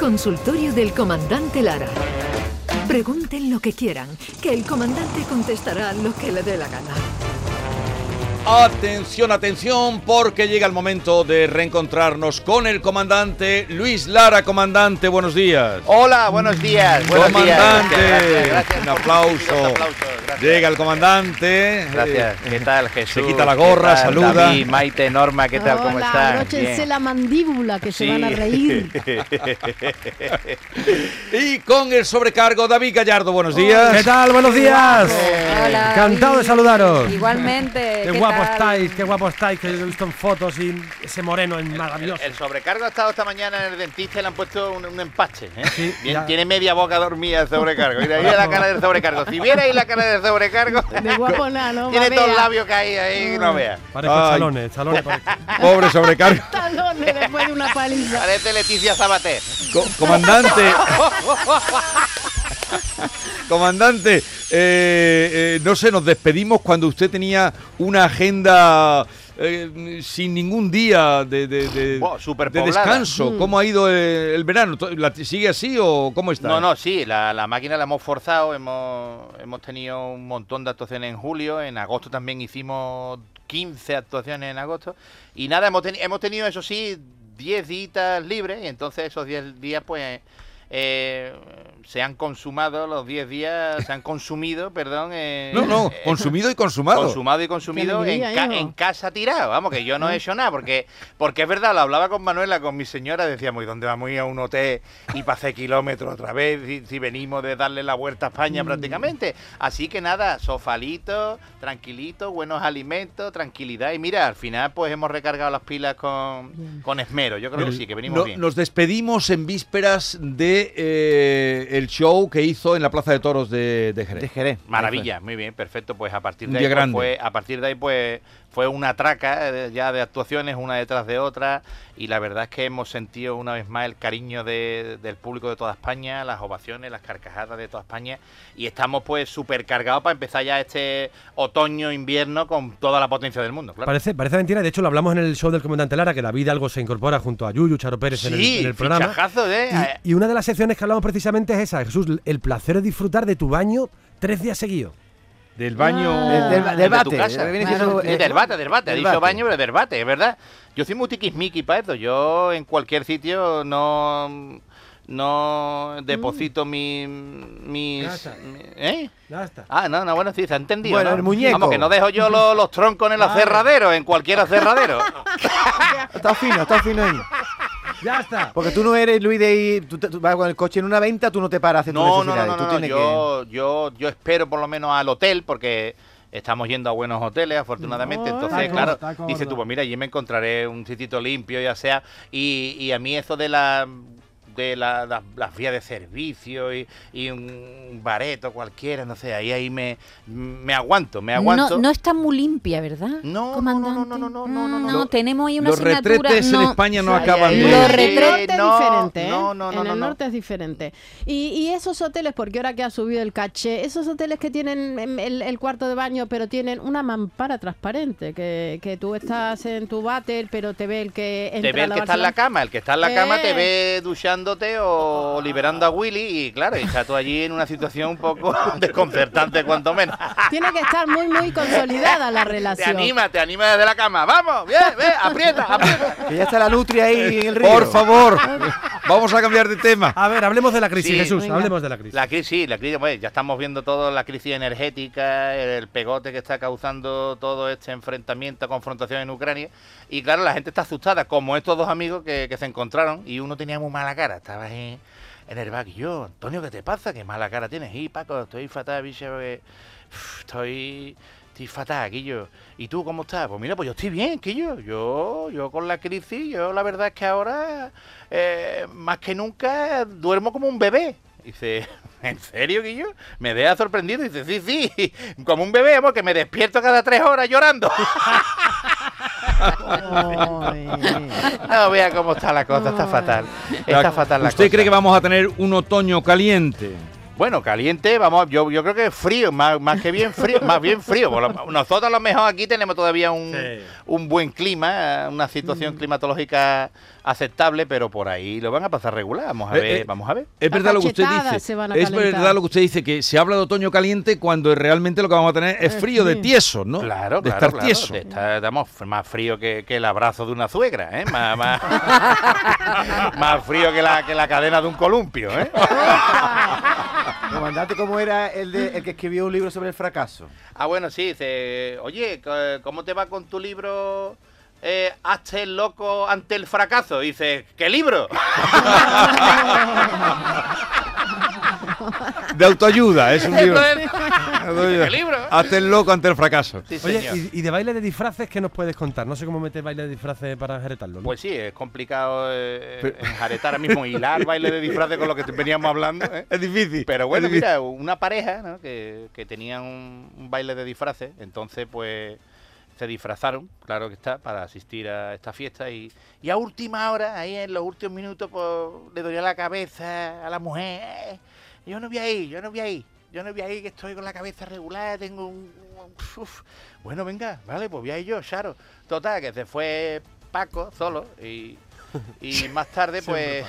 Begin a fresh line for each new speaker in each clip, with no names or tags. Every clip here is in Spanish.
Consultorio del Comandante Lara. Pregunten lo que quieran, que el comandante contestará lo que le dé la gana.
Atención, atención, porque llega el momento de reencontrarnos con el comandante Luis Lara. Comandante, buenos días.
Hola, buenos días. Buenos
comandante,
días. Gracias, gracias
un aplauso. Llega el comandante.
Gracias.
Eh,
¿Qué tal, Jesús?
Se quita la gorra,
¿Qué tal,
saluda.
David, Maite, Norma, ¿qué tal? ¿Cómo
Hola,
están?
abróchense la mandíbula que se van a reír.
Y con el sobrecargo, David Gallardo, buenos días.
¿Qué tal? Buenos días.
Hola,
Encantado de saludaros.
Igualmente.
Qué
¿qué
guapo
tal?
estáis, qué guapo estáis, que lo he visto en fotos y ese moreno es maravilloso.
El sobrecargo ha estado esta mañana en el dentista y le han puesto un, un empache. ¿eh?
Sí,
Bien,
ya.
tiene media boca dormida el sobrecargo. Y de ahí la cara del sobrecargo. Si vierais la cara del sobrecargo,
De guapo nada, ¿no?
tiene
Babea.
todos los labios caídos ahí, no veas.
Parezco
Ay.
chalones, chalones.
Pobre sobrecargo.
Talones después de una paliza.
Parece Leticia Sabater.
Co- comandante. Comandante, eh, eh, no sé, nos despedimos cuando usted tenía una agenda eh, sin ningún día de, de, de-
Buah,
de
superpoblada.
descanso.
Mm.
¿Cómo ha ido el verano? La- ¿Sigue así o cómo está?
No, no, sí, la, la máquina la hemos forzado, hemos, hemos tenido un montón de actuaciones en julio, en agosto también hicimos 15 actuaciones en agosto, y nada, hemos, teni- hemos tenido, eso sí, 10 días libres, y entonces esos 10 días, pues, eh, se han consumado, los 10 días se han consumido, perdón. eh,
No, no,
eh,
consumido y consumado.
Consumado y consumido en, ca-
hijo.
en casa tirado. Vamos, que yo no he hecho nada, porque porque es verdad, lo hablaba con Manuela, con mi señora, decíamos, ¿y dónde vamos a ir a un hotel y para hacer kilómetros otra vez? Si, si venimos de darle la vuelta a España prácticamente. Así que nada, sofalito, tranquilito, buenos alimentos, tranquilidad. Y mira, al final pues hemos recargado las pilas con, con esmero. Yo creo que sí, que venimos
No-
bien.
Nos despedimos en vísperas de eh, el show que hizo en la Plaza de Toros de, de Jerez.
De Jerez.
Maravilla, muy bien, perfecto. Pues a partir
Un
de ahí
día
pues,
grande.
fue, a partir de ahí pues fue una traca eh, ya de actuaciones una detrás de otra y la verdad es que hemos sentido una vez más el cariño de- del público de toda España, las ovaciones, las carcajadas de toda España y estamos pues súper cargados para empezar ya este otoño invierno con toda la potencia del mundo. Claro.
Parece, parece mentira, de hecho lo hablamos en el show del comandante Lara, que David algo se incorpora junto a Yuyu, Charo Pérez en el,
Sí,
en el programa.
fichajazo, ¿eh?
Y, y una de las secciones que hablamos precisamente es esa, Jesús, el placer de disfrutar de tu baño tres días seguidos.
Del baño.
Ah.
Del- del- del
tu
bate,
casa. Claro,
siendo,
sí,
eh,
del bate, del bate. Ha
del
dicho
bate.
baño, pero del bate, es verdad. Yo soy muy tiquismiqui para esto. Yo en cualquier sitio no no deposito mi, mis... Mi- ¿Eh?
Ya está.
Ah, no, no, bueno, sí, se ha entendido.
Bueno,
¿no?
el muñeco.
Vamos, que no dejo yo los, los troncos en el aserradero, en cualquier aserradero.
Está fino, está fino ahí.
Ya está.
Porque tú no eres Luis de ir, tú, te- tú vas con el coche en una venta, tú no te paras tus
No, no, no, yo, yo, yo espero por lo menos al hotel porque estamos yendo a buenos hoteles, afortunadamente.
No,
Entonces,
está
claro,
gordo, está
dice tú, pues mira, allí me encontraré un sitito limpio, ya sea. Y, y a mí eso de la de la- la- las vías de servicio y, y un bareto cualquiera, no sé, ahí ahí me, me aguanto, me aguanto.
No, no está muy limpia, ¿verdad?
No, no,
comandante?
no, no, no, no, no, no,
Mm,
no.
tenemos ahí una
Los
asignatura.
retretes en
no.
España no
Sí,
acaban de.
Los
En
retretes-
norte es
no,
diferente, ¿eh?
no, no, no,
en el
no.
norte es diferente. Y, y esos hoteles, porque ahora que ha subido el caché, esos hoteles que tienen el, el cuarto de baño, pero tienen una mampara transparente, que, que tú estás en tu váter, pero te ve el que entra
Te ve el que está en la cama, el que está en la cama te
Eh.
ve o liberando a Willy y claro, y está tú allí en una situación un poco desconcertante cuanto menos.
Tiene que estar muy, muy consolidada la
Te
relación.
anima, te anima desde la cama. Vamos, bien, ve, aprieta, aprieta.
Que ya está la nutria ahí en el río.
Por favor, vamos a cambiar de tema.
A ver, hablemos de la crisis,
Sí.
Jesús,
Venga.
hablemos de la crisis.
La crisis, sí, la crisis, pues, ya estamos viendo todo la crisis energética, el pegote que está causando todo este enfrentamiento, confrontación en Ucrania. Y claro, la gente está asustada, como estos dos amigos que, que se encontraron y uno tenía muy mala cara, estaba ahí en el back y yo, Antonio, ¿qué te pasa? ¿Qué mala cara tienes? Y Paco, estoy fatal, bicho, porque, estoy, estoy fatal, Quillo. ¿Y tú cómo estás? Pues mira, pues yo estoy bien, Quillo. Yo, yo con la crisis, yo la verdad es que ahora, eh, más que nunca, duermo como un bebé. Dice, ¿en serio, Guillo? Me deja sorprendido. Dice, sí, sí, como un bebé, porque me despierto cada tres horas llorando. No, vea cómo está la cosa, está fatal. Está fatal la
¿Usted
cosa.
cree que vamos a tener un otoño caliente?
Bueno, caliente, vamos, yo, yo creo que frío, más, más que bien frío, más bien frío. Nosotros a lo mejor aquí tenemos todavía un,
Sí.
un buen clima, una situación climatológica aceptable, pero por ahí lo van a pasar regular. Vamos a
Eh,
ver,
eh,
vamos a ver.
Es verdad lo que usted dice. Es verdad lo que usted dice, que se habla de otoño caliente cuando realmente lo que vamos a tener es frío de tieso, ¿no?
Claro,
de
claro,
estar
claro,
tieso.
de estar- estamos más frío que, que el abrazo de una suegra, ¿eh? Más, más, más frío que la, que la cadena de un columpio, ¿eh?
Comandante, ¿cómo era el, de, el que escribió un libro sobre el fracaso?
Ah, bueno, sí, dice, oye, ¿cómo te va con tu libro eh, Hazte el loco ante el fracaso? Dice, ¿qué libro?
De autoayuda, es un libro. Hazte el loco ante el fracaso.
sí,
Oye, y, y de baile de disfraces qué nos puedes contar? No sé cómo meter baile de disfraces para enjaretarlo. ¿no?
Pues sí, es complicado eh,
Pero-
enjaretar ahora mismo, hilar baile de disfraces con lo que veníamos hablando, ¿eh?
Es difícil.
Pero bueno,
difícil.
mira, una pareja ¿no? que, que tenía un, un baile de disfraces, entonces pues se disfrazaron, claro que está, para asistir a esta fiesta y, y a última hora, ahí en los últimos minutos, pues le dolía la cabeza a la mujer. "Eh, Yo no voy a ir, yo no voy a ir, yo no voy a ir, que estoy con la cabeza regular, tengo un... un- uf". Bueno, venga, vale, pues voy a ir yo, Charo. Total, que se fue Paco solo y... Y más tarde, pues,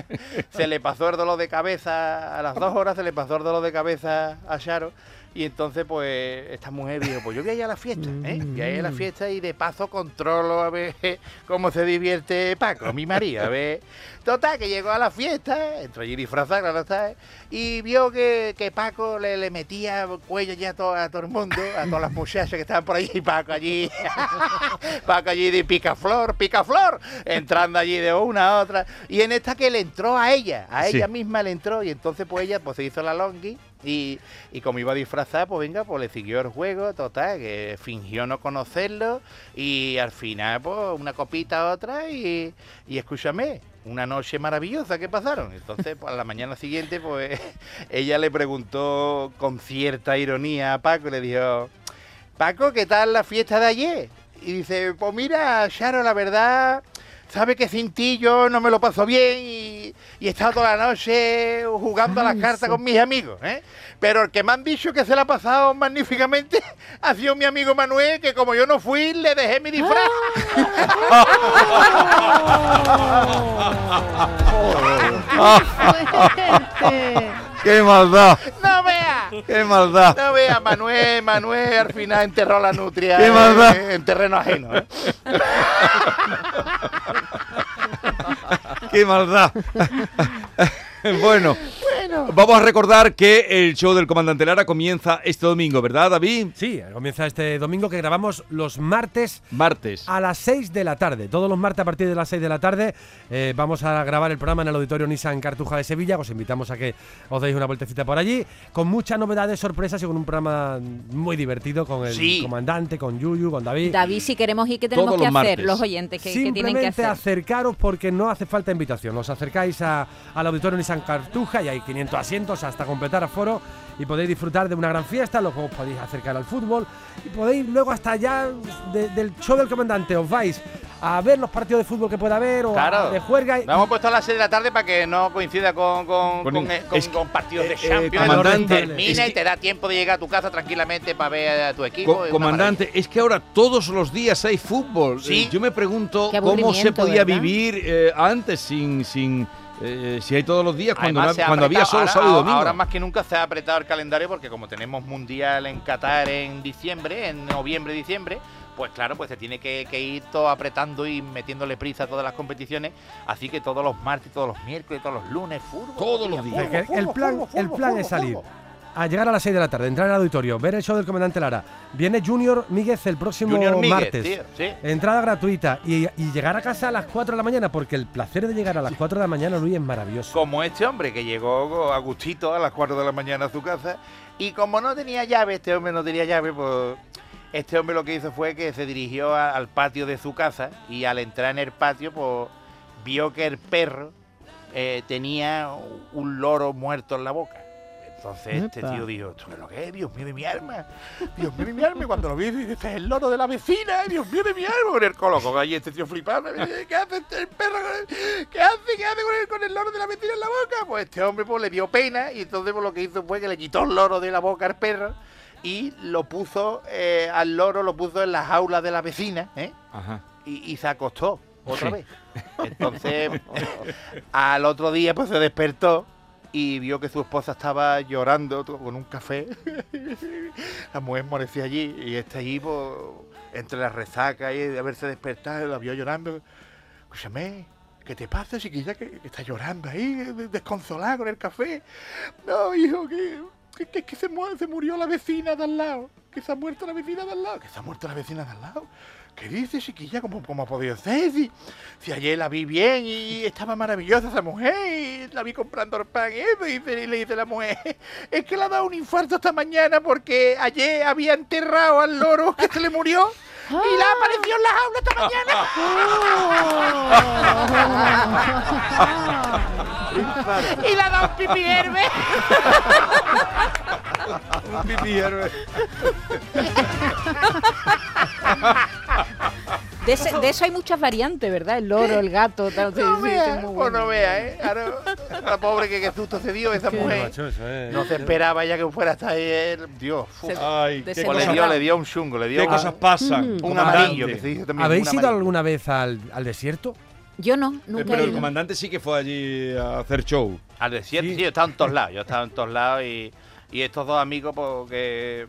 se le pasó el dolor de cabeza, a las dos horas se le pasó el dolor de cabeza a Charo. Y entonces, pues, esta mujer dijo, pues yo voy a ir a la fiesta, ¿eh? Voy a ir a la fiesta y de paso controlo a ver cómo se divierte Paco, mi marido, a ver. Total, que llegó a la fiesta, entró allí disfrazada, claro está, ¿eh? y vio que, que Paco le, le metía cuello ya a todo, a todo el mundo, a todas las muchachas que estaban por allí, y Paco allí, Paco allí de picaflor, picaflor, entrando allí de una a otra, y en esta que le entró a ella, a
Sí.
ella misma le entró, y entonces pues ella pues se hizo la longi, y, y como iba disfrazada, pues venga, pues le siguió el juego, total, que fingió no conocerlo, y al final pues una copita otra, y, y escúchame, una noche maravillosa que pasaron. Entonces, pues, a la mañana siguiente, pues ella le preguntó con cierta ironía a Paco le dijo, Paco, ¿qué tal la fiesta de ayer? Y dice, pues mira, Charo, la verdad, sabe que sin ti yo no me lo paso bien y, y he estado toda la noche jugando a las cartas
sí.
con mis amigos, ¿eh? Pero el que me han dicho que se la ha pasado magníficamente ha sido mi amigo Manuel, que como yo no fui, le dejé mi disfraz.
¡Qué maldad!
¡No vea!
¡Qué maldad!
No vea, Manuel, Manuel al final enterró la nutria
¡Qué
eh,
maldad!
en terreno ajeno. ¿eh?
¡Qué maldad! bueno, vamos a recordar que el show del Comandante Lara comienza este domingo, ¿verdad, David?
Sí, comienza este domingo que grabamos los martes
Martes.
a las 6 de la tarde. Todos los martes a partir de las 6 de la tarde eh, vamos a grabar el programa en el Auditorio Nissan Cartuja de Sevilla. Os invitamos a que os deis una vueltecita por allí, con muchas novedades, sorpresas y con un programa muy divertido con el
Sí.
comandante, con Yuyu, con David.
David, si queremos ir, ¿qué tenemos
Todos
que
los
hacer
martes.
los oyentes? ¿Qué, qué tienen que
Simplemente
hacer?
acercaros porque no hace falta invitación. Os acercáis a- al Auditorio Nissan Cartuja y hay 500 asientos hasta completar aforo y podéis disfrutar de una gran fiesta. Luego os podéis acercar al fútbol y podéis luego hasta allá de- del show del comandante os vais a ver los partidos de fútbol que pueda haber o a-
Claro.
de juerga. y-
Lo hemos puesto a las 6 de la tarde para que no coincida con, con,
Con-
con, eh, con-
es-
con partidos de
eh,
Champions.
comandante,
termina
es que-
y te da tiempo de llegar a tu casa tranquilamente para ver a tu equipo.
Co- comandante, es que ahora todos los días hay fútbol.
Sí.
Eh, Yo me pregunto cómo se podía
¿verdad?
vivir eh, antes sin, sin eh, si hay todos los días cuando,
Además,
no-
se ha
cuando había solo
ahora,
sábado y
ahora-
domingo.
ahora más que nunca se ha apretado el calendario porque como tenemos mundial en Qatar en diciembre, en noviembre, diciembre, pues claro, pues se tiene que, que ir todo apretando y metiéndole prisa a todas las competiciones. Así que todos los martes, todos los miércoles, todos los lunes, fútbol.
Todos los
fútbol,
días.
que el
fútbol,
plan,
fútbol,
el plan
fútbol,
es salir
fútbol.
A llegar a las 6 de la tarde, entrar al auditorio, ver el show del comandante Lara. Viene Junior Míguez el próximo
Míguez,
martes.
tío, sí.
Entrada gratuita y, y llegar a casa a las 4 de la mañana, porque el placer de llegar a las 4 de la mañana, Luis, es maravilloso.
Como este hombre que llegó a gustito a las 4 de la mañana a su casa y como no tenía llave, este hombre no tenía llave, pues este hombre lo que hizo fue que se dirigió a- al patio de su casa y al entrar en el patio, pues vio que el perro eh, tenía un loro muerto en la boca. Entonces este tío dijo, ¿esto qué es lo que es? Dios mío de mi alma. Dios mío de mi alma. Y cuando lo vi, dice, este es el loro de la vecina. Dios mío de mi alma. Con el coloco. Allí este tío flipando. ¿Qué hace este- el perro? con el- ¿Qué hace? ¿Qué hace con el, con el loro de la vecina en la boca? Pues este hombre pues, le dio pena. Y entonces pues, lo que hizo fue que le quitó el loro de la boca al perro. Y lo puso eh, al loro, lo puso en la jaula de la vecina. ¿eh?
Ajá.
y, y se acostó otra vez. Entonces, al otro día pues se despertó y vio que su esposa estaba llorando con un café. La mujer morecía allí y está allí pues, entre la resaca y de haberse despertado, la vio llorando. Escúchame, ¿qué te pasa, chiquilla, que, está llorando ahí, de- desconsolada con el café? No, hijo, que, que- que se, mu- se murió la vecina de al lado. Que se ha muerto la vecina de al lado. Que se ha muerto la vecina de al lado. ¿Qué dices, chiquilla? ¿Cómo, cómo ha podido ser? Si, si ayer la vi bien y estaba maravillosa esa mujer y la vi comprando el pan y eso, y, dice- y le dice la mujer, es que le ha dado un infarto esta mañana porque ayer había enterrado al loro que se le murió y la apareció en la jaula esta mañana y le ha dado un pipi herbe.
Un pipí herbe.
De, ese- de eso hay muchas variantes, ¿verdad? El loro, el gato, tal.
No
sí,
vea,
sí, muy
pues
bueno.
no vea, ¿eh? Ahora, la pobre que qué susto se dio esa mujer.
Macho, eso es-
No se esperaba ya que fuera hasta ahí. Dios, fu-
Se-
Ay, qué
pues le
cosas,
dio, le dio un chungo, le dio
qué
un-
cosas pasan.
un
comandante.
amarillo que se dice también.
¿Habéis
un
ido alguna vez al, al desierto?
Yo no,
Eh,
nunca
Pero
he
el comandante sí que fue allí a hacer show.
Al desierto,
Sí.
sí, yo he estado en todos lados. Yo he estado en todos lados y, y estos dos amigos, porque.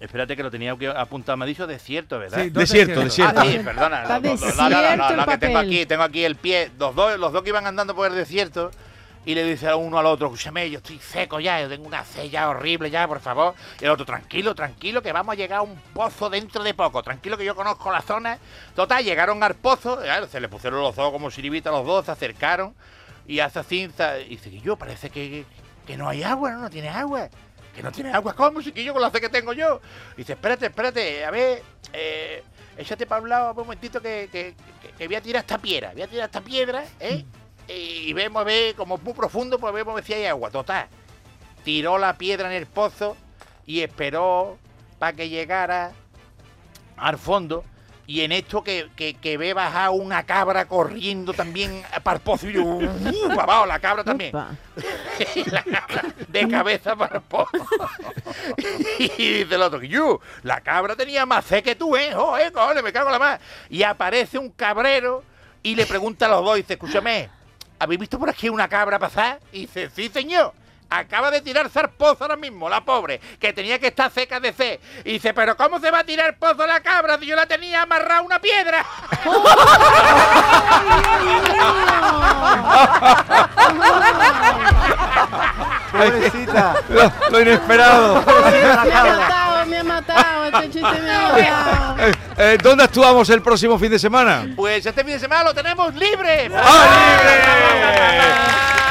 Espérate que lo tenía que apuntar. Me ha dicho desierto, ¿verdad?
Sí, dos
Desierto,
desiertos.
Ah,
desierto.
sí, perdona.
Está
no, no, no, no,
desierto
no, no,
el
no, que tengo aquí, tengo aquí el pie. Los dos, los dos que iban andando por el desierto y le dice a uno al otro, escúchame, yo estoy seco ya, yo tengo una sed ya horrible ya, por favor. Y el otro, tranquilo, tranquilo, que vamos a llegar a un pozo dentro de poco. Tranquilo que yo conozco la zona. Total, llegaron al pozo, claro, se le pusieron los ojos como siribita a los dos, se acercaron y hace za- y dice, yo parece que, que no hay agua, no, no tiene agua. Que no tiene agua, ¿cómo? Yo con la sed que tengo yo. Y dice, espérate, espérate, a ver, eh, échate para un lado un momentito que, que, que- que voy a tirar esta piedra, voy a tirar esta piedra, ¿eh? Y, vemos a ver, como muy profundo, pues vemos a ver si hay agua, total. Tiró la piedra en el pozo y esperó para que llegara al fondo. Y en esto que, que, que ve bajar una cabra corriendo también para el pozo. Y yo, ¡uh! abajo la cabra también. La cabra de cabeza para el pozo. Y dice el otro, yo, la cabra tenía más fe que tú, ¿eh? Joder, cojones, me cago en la más. Y aparece un cabrero y le pregunta a los dos, dice, escúchame, ¿habéis visto por aquí una cabra pasar? Y dice, sí, señor. Acaba de tirarse al pozo ahora mismo, la pobre, que tenía que estar seca de sed. Y dice, pero ¿cómo se va a tirar al pozo la cabra si yo la tenía amarrada a una piedra?
Pobrecita.
Lo, lo inesperado.
Me ha matado, me ha matado. Este chiste me ha matado.
Eh, eh, ¿Dónde actuamos el próximo fin de semana?
Pues este fin de semana lo tenemos libre.
¡Ah, libre!